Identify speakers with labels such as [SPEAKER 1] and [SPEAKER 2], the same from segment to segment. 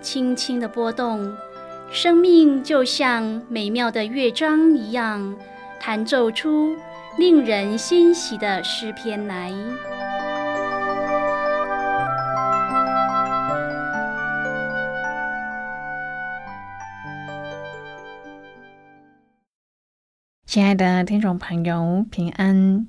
[SPEAKER 1] 轻轻的波动，生命就像美妙的乐章一样，弹奏出令人欣喜的诗篇来。
[SPEAKER 2] 亲爱的听众朋友，平安！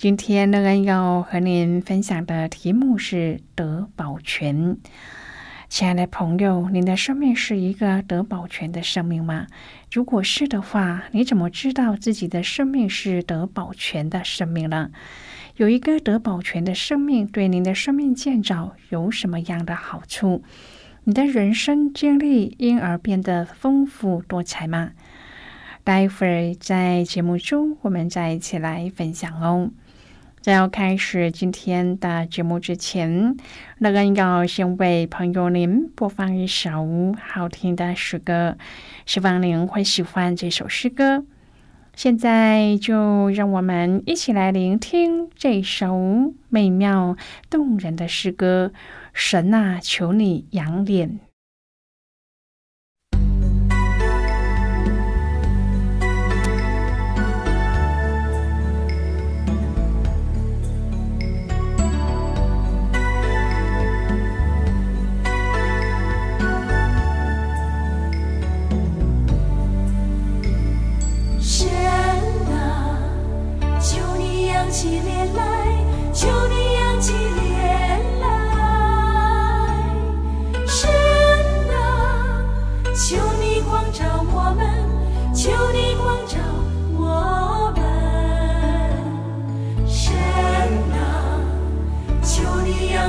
[SPEAKER 2] 今天乐恩要和您分享的题目是得保全。亲爱的朋友，您的生命是一个得保全的生命吗？如果是的话，你怎么知道自己的生命是得保全的生命呢？有一个得保全的生命，对您的生命建造有什么样的好处？你的人生经历因而变得丰富多彩吗？待会儿在节目中，我们再一起来分享哦。在要开始今天的节目之前，乐恩要先为朋友您播放一首好听的诗歌，希望您会喜欢这首诗歌。现在就让我们一起来聆听这首美妙动人的诗歌。神啊，求你扬脸。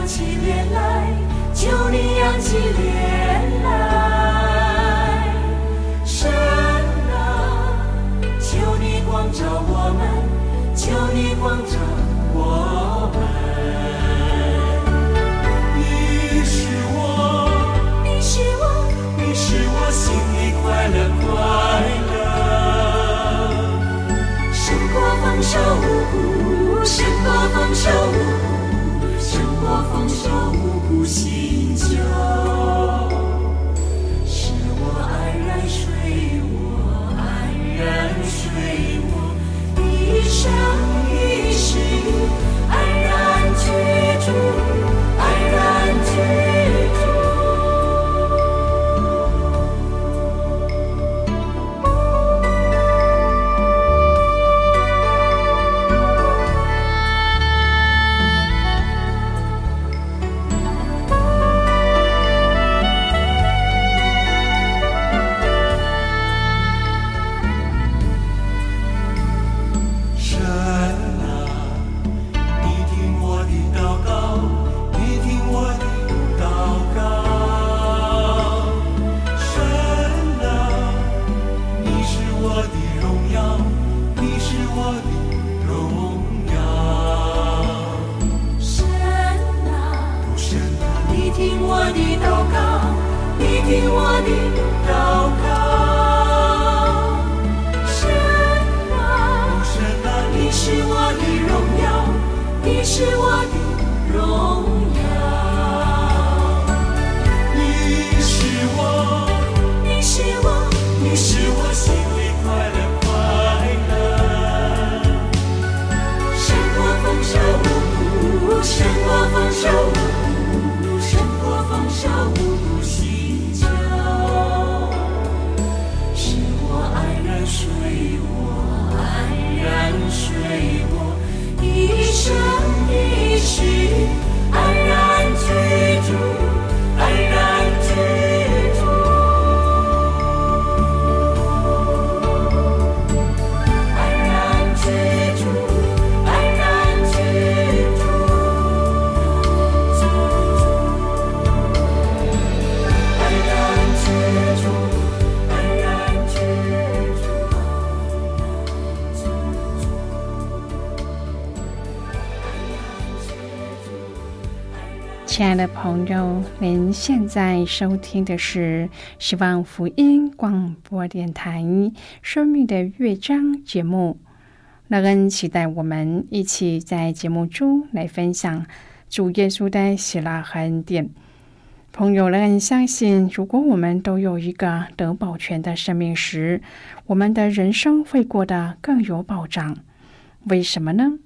[SPEAKER 3] 扬起脸来，求你扬起脸来，神啊，求你光照我们，求你光照我们。你是我，你是我，你是我心里快乐快乐，生活放手，神活放手。我丰收五谷新酒
[SPEAKER 2] 亲爱的朋友，您现在收听的是希望福音广播电台《生命的乐章》节目。乐恩期待我们一起在节目中来分享主耶稣的喜乐和恩典。朋友，乐恩相信，如果我们都有一个得保全的生命时，我们的人生会过得更有保障。为什么呢？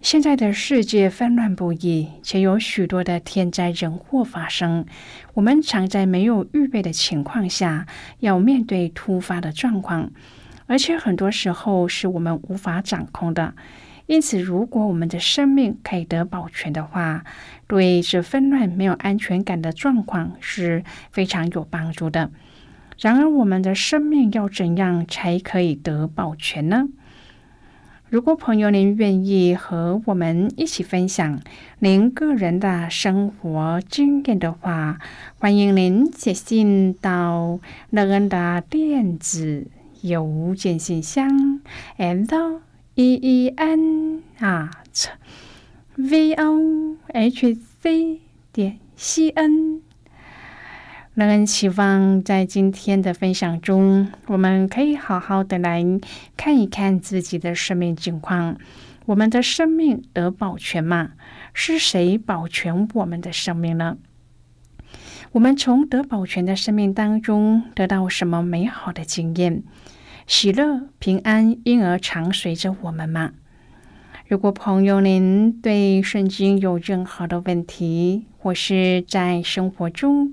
[SPEAKER 2] 现在的世界纷乱不已，且有许多的天灾人祸发生。我们常在没有预备的情况下，要面对突发的状况，而且很多时候是我们无法掌控的。因此，如果我们的生命可以得保全的话，对这纷乱、没有安全感的状况是非常有帮助的。然而，我们的生命要怎样才可以得保全呢？如果朋友您愿意和我们一起分享您个人的生活经验的话，欢迎您写信到乐恩的电子邮件信箱：l e e n at v o h c 点 c n。让人期望在今天的分享中，我们可以好好的来看一看自己的生命境况。我们的生命得保全吗？是谁保全我们的生命呢？我们从得保全的生命当中得到什么美好的经验？喜乐、平安，因而常随着我们吗？如果朋友您对圣经有任何的问题，或是在生活中，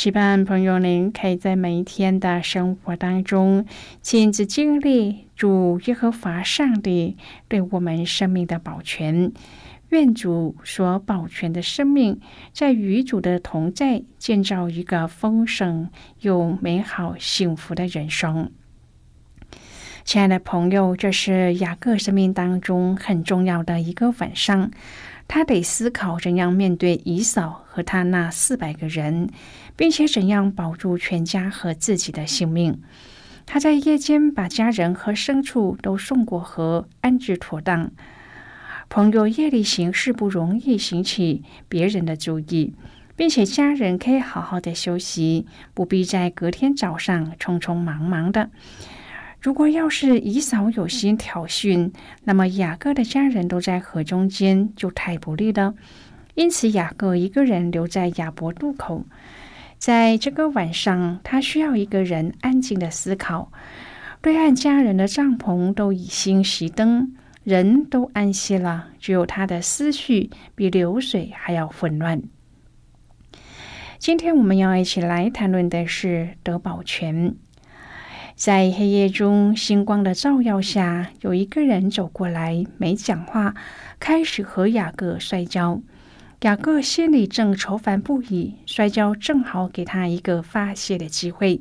[SPEAKER 2] 期盼朋友您可以在每一天的生活当中亲自经历主耶和华上帝对我们生命的保全。愿主所保全的生命，在与主的同在，建造一个丰盛又美好幸福的人生。亲爱的朋友，这是雅各生命当中很重要的一个晚上。他得思考怎样面对姨嫂和他那四百个人，并且怎样保住全家和自己的性命。他在夜间把家人和牲畜都送过河，安置妥当。朋友夜里行事不容易引起别人的注意，并且家人可以好好的休息，不必在隔天早上匆匆忙忙的。如果要是以嫂有心挑衅，那么雅各的家人都在河中间，就太不利了。因此，雅各一个人留在亚伯渡口。在这个晚上，他需要一个人安静的思考。对岸家人的帐篷都已经熄灯，人都安息了，只有他的思绪比流水还要混乱。今天我们要一起来谈论的是德保全。在黑夜中，星光的照耀下，有一个人走过来，没讲话，开始和雅各摔跤。雅各心里正愁烦不已，摔跤正好给他一个发泄的机会。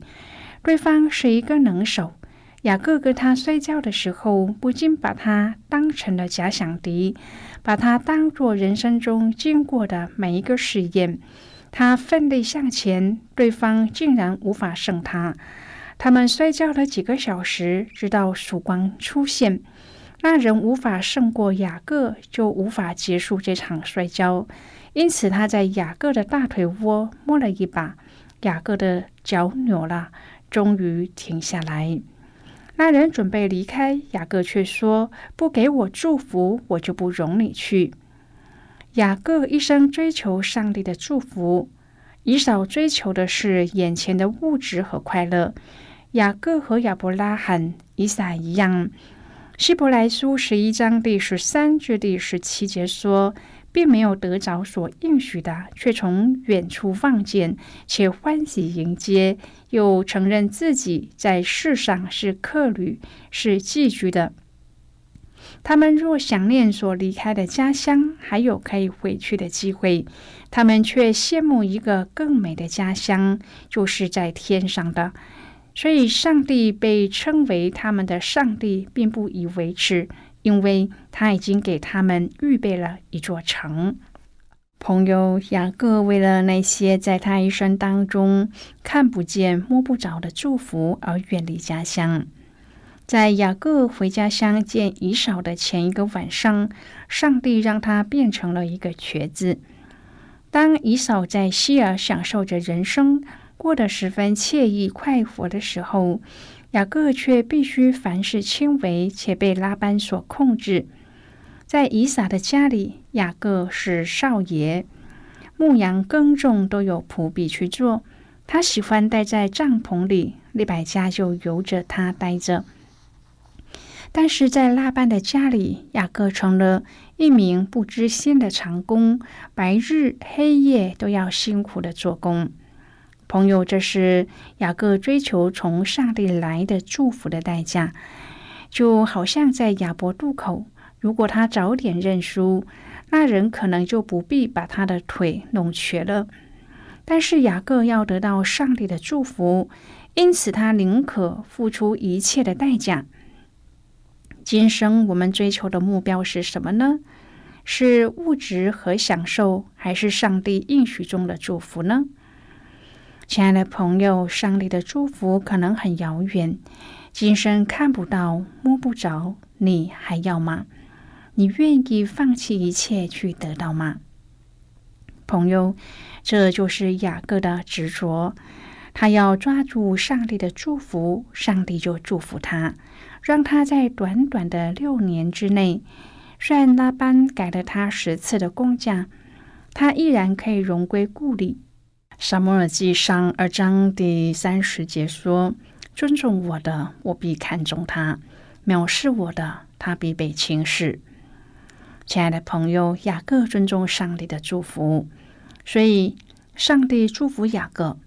[SPEAKER 2] 对方是一个能手，雅各跟他摔跤的时候，不禁把他当成了假想敌，把他当作人生中经过的每一个试验。他奋力向前，对方竟然无法胜他。他们摔跤了几个小时，直到曙光出现。那人无法胜过雅各，就无法结束这场摔跤。因此，他在雅各的大腿窝摸了一把，雅各的脚扭了，终于停下来。那人准备离开，雅各却说：“不给我祝福，我就不容你去。”雅各一生追求上帝的祝福，以少追求的是眼前的物质和快乐。雅各和亚伯拉罕、以撒一样，希伯来书十一章第十三至第十七节说，并没有得着所应许的，却从远处望见，且欢喜迎接，又承认自己在世上是客旅，是寄居的。他们若想念所离开的家乡，还有可以回去的机会，他们却羡慕一个更美的家乡，就是在天上的。所以上帝被称为他们的上帝，并不以为耻，因为他已经给他们预备了一座城。朋友雅各为了那些在他一生当中看不见、摸不着的祝福而远离家乡。在雅各回家乡见以扫的前一个晚上，上帝让他变成了一个瘸子。当以扫在希尔享受着人生，过得十分惬意快活的时候，雅各却必须凡事亲为，且被拉班所控制。在以撒的家里，雅各是少爷，牧羊耕种都有仆婢去做。他喜欢待在帐篷里，利百家就由着他待着。但是在拉班的家里，雅各成了一名不知心的长工，白日黑夜都要辛苦的做工。朋友，这是雅各追求从上帝来的祝福的代价，就好像在亚伯渡口。如果他早点认输，那人可能就不必把他的腿弄瘸了。但是雅各要得到上帝的祝福，因此他宁可付出一切的代价。今生我们追求的目标是什么呢？是物质和享受，还是上帝应许中的祝福呢？亲爱的朋友，上帝的祝福可能很遥远，今生看不到、摸不着，你还要吗？你愿意放弃一切去得到吗，朋友？这就是雅各的执着。他要抓住上帝的祝福，上帝就祝福他，让他在短短的六年之内，虽然拉班改了他十次的工价，他依然可以荣归故里。沙摩尔记上二章第三十节说：“尊重我的，我必看重他；藐视我的，他必被轻视。”亲爱的朋友，雅各尊重上帝的祝福，所以上帝祝福雅各。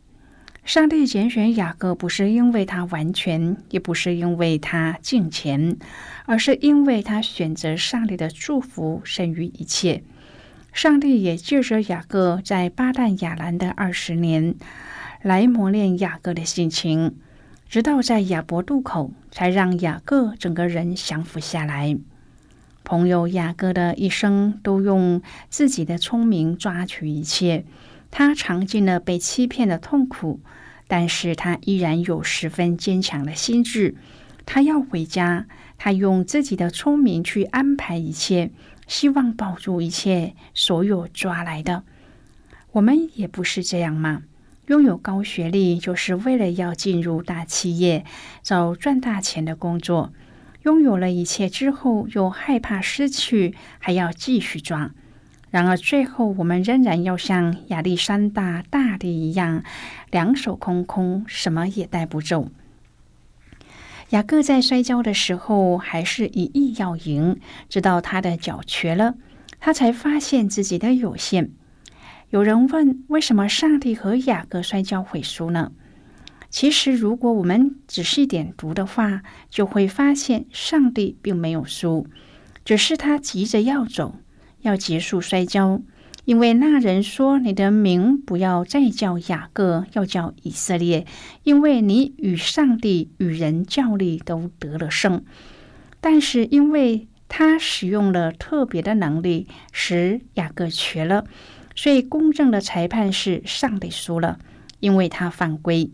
[SPEAKER 2] 上帝拣选雅各，不是因为他完全，也不是因为他敬虔，而是因为他选择上帝的祝福胜于一切。上帝也借着雅各在巴旦亚兰的二十年，来磨练雅各的心情，直到在亚伯渡口，才让雅各整个人降服下来。朋友雅各的一生都用自己的聪明抓取一切，他尝尽了被欺骗的痛苦，但是他依然有十分坚强的心智。他要回家，他用自己的聪明去安排一切，希望保住一切所有抓来的。我们也不是这样吗？拥有高学历就是为了要进入大企业，找赚大钱的工作。拥有了一切之后，又害怕失去，还要继续抓。然而，最后我们仍然要像亚历山大大帝一样，两手空空，什么也带不走。雅各在摔跤的时候，还是一意要赢，直到他的脚瘸了，他才发现自己的有限。有人问：为什么上帝和雅各摔跤会输呢？其实，如果我们仔细点读的话，就会发现上帝并没有输，只是他急着要走，要结束摔跤。因为那人说：“你的名不要再叫雅各，要叫以色列，因为你与上帝与人较力都得了胜。”但是，因为他使用了特别的能力，使雅各瘸了，所以公正的裁判是上帝输了，因为他犯规。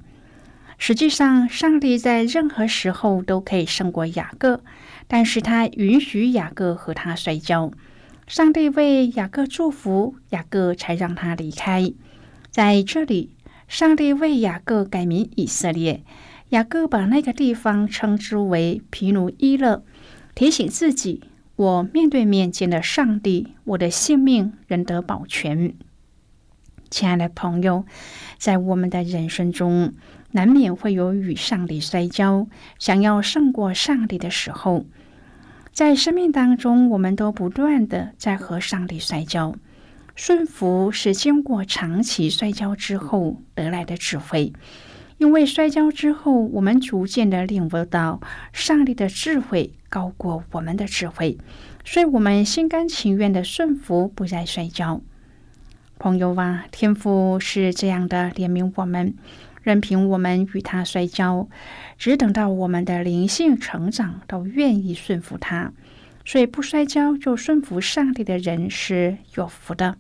[SPEAKER 2] 实际上，上帝在任何时候都可以胜过雅各，但是他允许雅各和他摔跤。上帝为雅各祝福，雅各才让他离开。在这里，上帝为雅各改名以色列，雅各把那个地方称之为皮努伊勒，提醒自己：我面对面见了上帝，我的性命仍得保全。亲爱的朋友，在我们的人生中，难免会有与上帝摔跤、想要胜过上帝的时候。在生命当中，我们都不断的在和上帝摔跤。顺服是经过长期摔跤之后得来的智慧，因为摔跤之后，我们逐渐的领悟到上帝的智慧高过我们的智慧，所以我们心甘情愿的顺服，不再摔跤。朋友啊，天父是这样的怜悯我们。任凭我们与他摔跤，只等到我们的灵性成长，都愿意顺服他。所以，不摔跤就顺服上帝的人是有福的。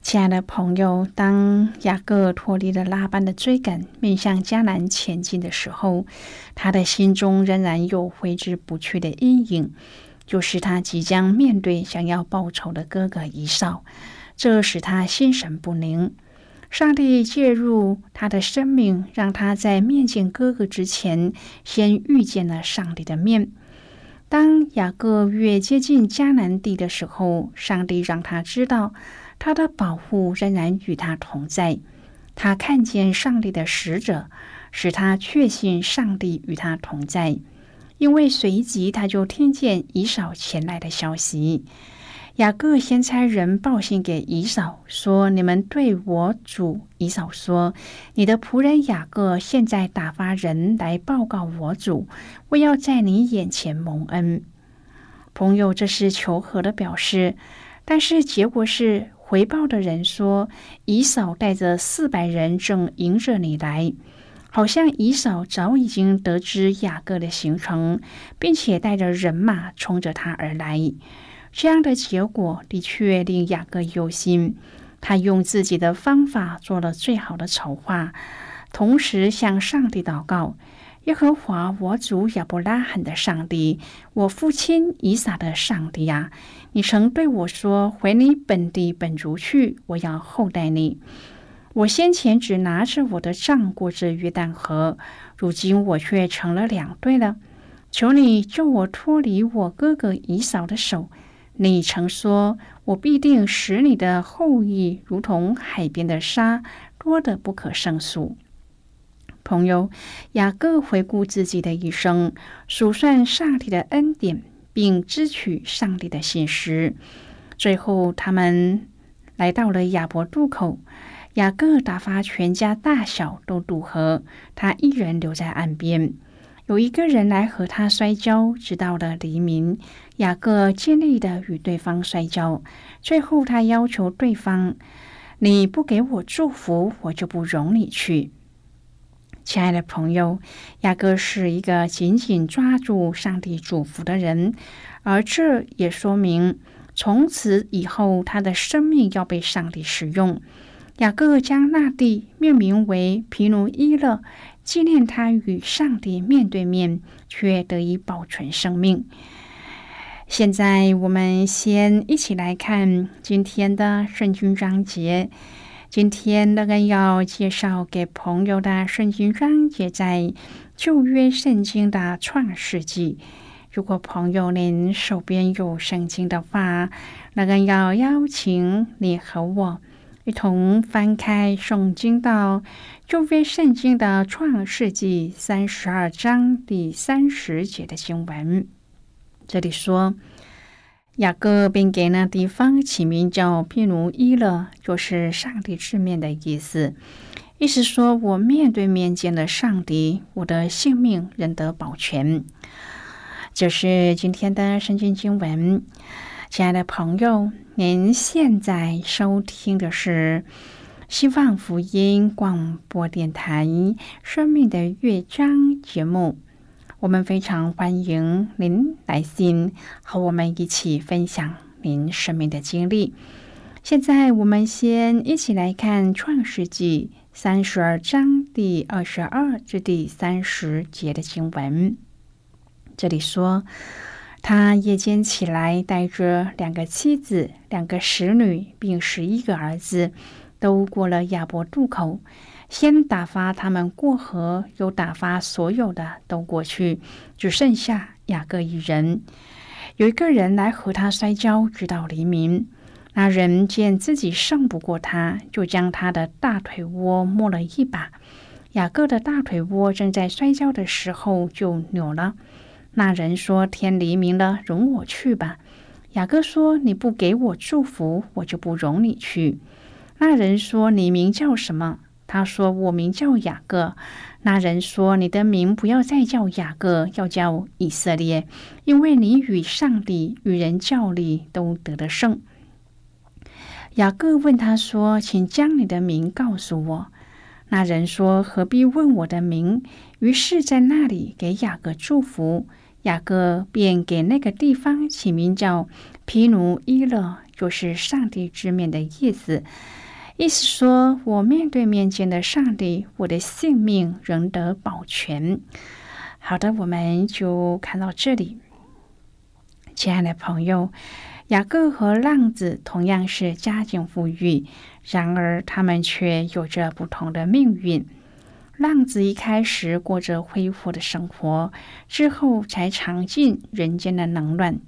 [SPEAKER 2] 亲爱的朋友，当雅各脱离了拉班的追赶，面向迦南前进的时候，他的心中仍然有挥之不去的阴影，就是他即将面对想要报仇的哥哥以扫，这使他心神不宁。上帝介入他的生命，让他在面见哥哥之前，先遇见了上帝的面。当雅各越接近迦南地的时候，上帝让他知道。他的保护仍然与他同在。他看见上帝的使者，使他确信上帝与他同在。因为随即他就听见以扫前来的消息。雅各先差人报信给以扫，说：“你们对我主以扫说，你的仆人雅各现在打发人来报告我主，我要在你眼前蒙恩。”朋友，这是求和的表示，但是结果是。回报的人说：“姨嫂带着四百人正迎着你来，好像姨嫂早已经得知雅各的行程，并且带着人马冲着他而来。这样的结果的确令雅各忧心。他用自己的方法做了最好的筹划，同时向上帝祷告。”耶和华，我主亚伯拉罕的上帝，我父亲以撒的上帝呀！你曾对我说：“回你本地本族去，我要厚待你。”我先前只拿着我的杖过这约旦河，如今我却成了两对了。求你救我脱离我哥哥以扫的手。你曾说：“我必定使你的后裔如同海边的沙，多得不可胜数。”朋友雅各回顾自己的一生，数算上帝的恩典，并支取上帝的信实。最后，他们来到了亚伯渡口。雅各打发全家大小都渡河，他一人留在岸边。有一个人来和他摔跤，直到了黎明。雅各尽力的与对方摔跤，最后他要求对方：“你不给我祝福，我就不容你去。”亲爱的朋友，雅各是一个紧紧抓住上帝祝福的人，而这也说明从此以后他的生命要被上帝使用。雅各将那地命名为皮努伊勒，纪念他与上帝面对面却得以保存生命。现在，我们先一起来看今天的圣经章节。今天那个要介绍给朋友的圣经章节在旧约圣经的创世纪。如果朋友您手边有圣经的话，那个要邀请你和我一同翻开圣经到旧约圣经的创世纪三十二章第三十节的经文。这里说。雅各便给那地方起名叫毗努伊勒，就是上帝之面的意思。意思说，我面对面见了上帝，我的性命仍得保全。这是今天的圣经经文。亲爱的朋友，您现在收听的是希望福音广播电台《生命的乐章》节目。我们非常欢迎您来信和我们一起分享您生命的经历。现在，我们先一起来看《创世纪》三十二章第二十二至第三十节的经文。这里说，他夜间起来，带着两个妻子、两个使女，并十一个儿子，都过了亚伯渡口。先打发他们过河，又打发所有的都过去，只剩下雅各一人。有一个人来和他摔跤，直到黎明。那人见自己胜不过他，就将他的大腿窝摸了一把。雅各的大腿窝正在摔跤的时候就扭了。那人说：“天黎明了，容我去吧。”雅各说：“你不给我祝福，我就不容你去。”那人说：“你名叫什么？”他说：“我名叫雅各。”那人说：“你的名不要再叫雅各，要叫以色列，因为你与上帝与人较力都得了胜。”雅各问他说：“请将你的名告诉我。”那人说：“何必问我的名？”于是，在那里给雅各祝福。雅各便给那个地方起名叫皮努伊勒，就是上帝之面的意思。意思说：“我面对面见的上帝，我的性命仍得保全。”好的，我们就看到这里。亲爱的朋友，雅各和浪子同样是家境富裕，然而他们却有着不同的命运。浪子一开始过着恢复的生活，之后才尝尽人间的冷暖。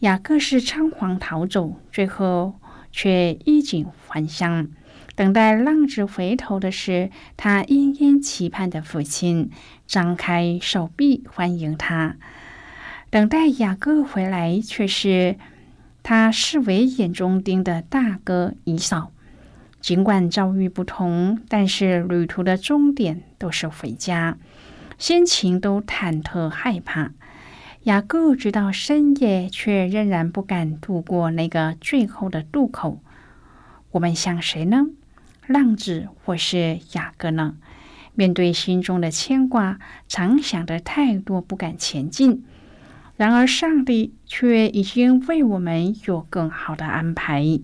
[SPEAKER 2] 雅各是仓皇逃走，最后却衣锦还乡。等待浪子回头的是他殷殷期盼的父亲，张开手臂欢迎他。等待雅各回来，却是他视为眼中钉的大哥以扫。尽管遭遇不同，但是旅途的终点都是回家，心情都忐忑害怕。雅各直到深夜，却仍然不敢渡过那个最后的渡口。我们像谁呢？浪子或是雅各呢？面对心中的牵挂，常想的太多，不敢前进。然而，上帝却已经为我们有更好的安排。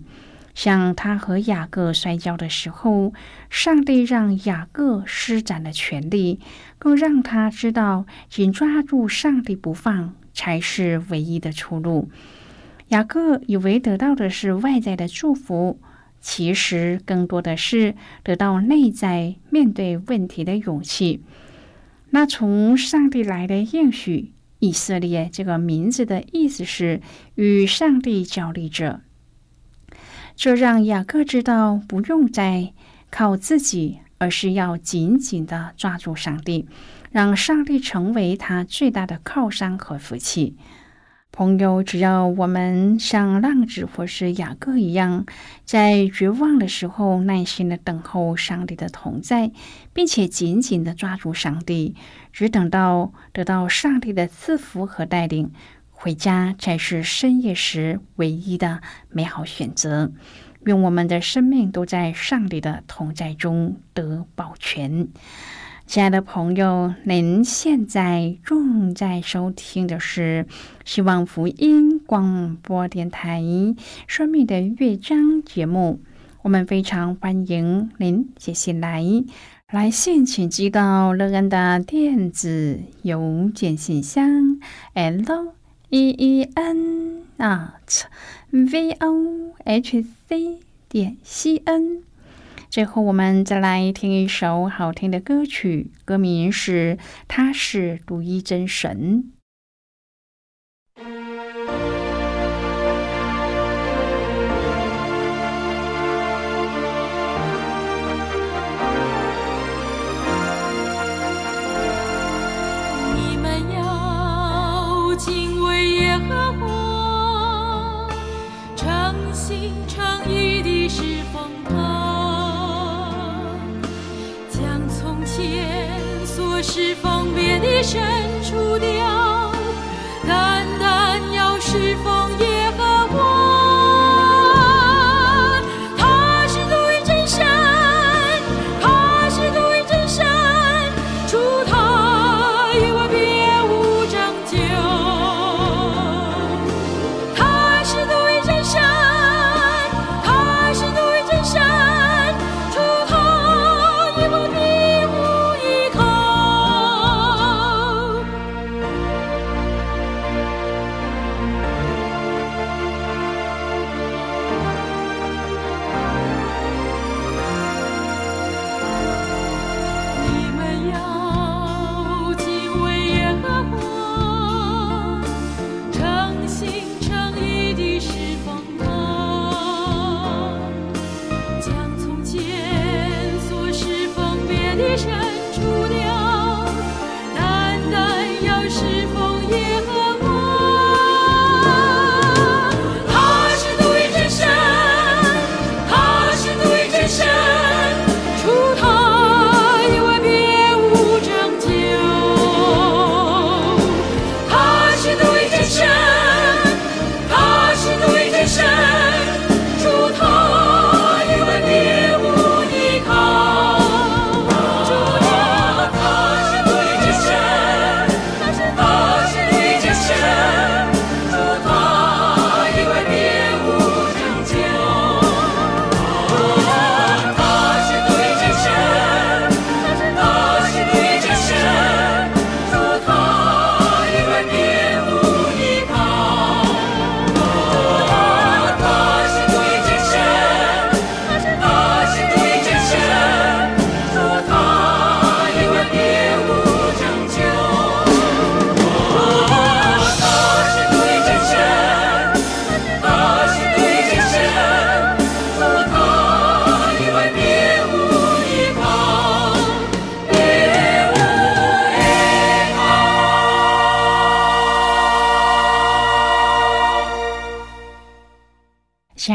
[SPEAKER 2] 像他和雅各摔跤的时候，上帝让雅各施展了权力，更让他知道紧抓住上帝不放才是唯一的出路。雅各以为得到的是外在的祝福，其实更多的是得到内在面对问题的勇气。那从上帝来的应许，以色列这个名字的意思是与上帝交力者。这让雅各知道，不用再靠自己，而是要紧紧的抓住上帝，让上帝成为他最大的靠山和福气。朋友，只要我们像浪子或是雅各一样，在绝望的时候耐心的等候上帝的同在，并且紧紧的抓住上帝，只等到得到上帝的赐福和带领。回家才是深夜时唯一的美好选择。愿我们的生命都在上帝的同在中得保全。亲爱的朋友，您现在正在收听的是希望福音广播电台《生命的乐章》节目。我们非常欢迎您写信来，来信请寄到乐恩的电子邮件信箱：l。E e n at v o h c 点 c n。最后，我们再来听一首好听的歌曲，歌名是《他是独一真神》。
[SPEAKER 3] 一滴是风它将从前所事奉别的深处掉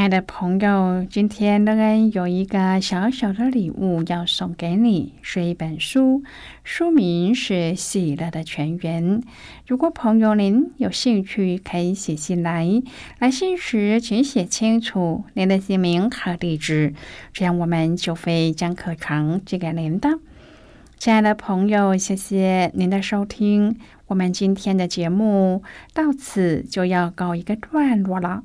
[SPEAKER 2] 亲爱的朋友，今天乐恩有一个小小的礼物要送给你，是一本书，书名是《喜乐的泉源》。如果朋友您有兴趣，可以写信来。来信时请写清楚您的姓名和地址，这样我们就会将课程寄给您的。亲爱的朋友，谢谢您的收听，我们今天的节目到此就要告一个段落了。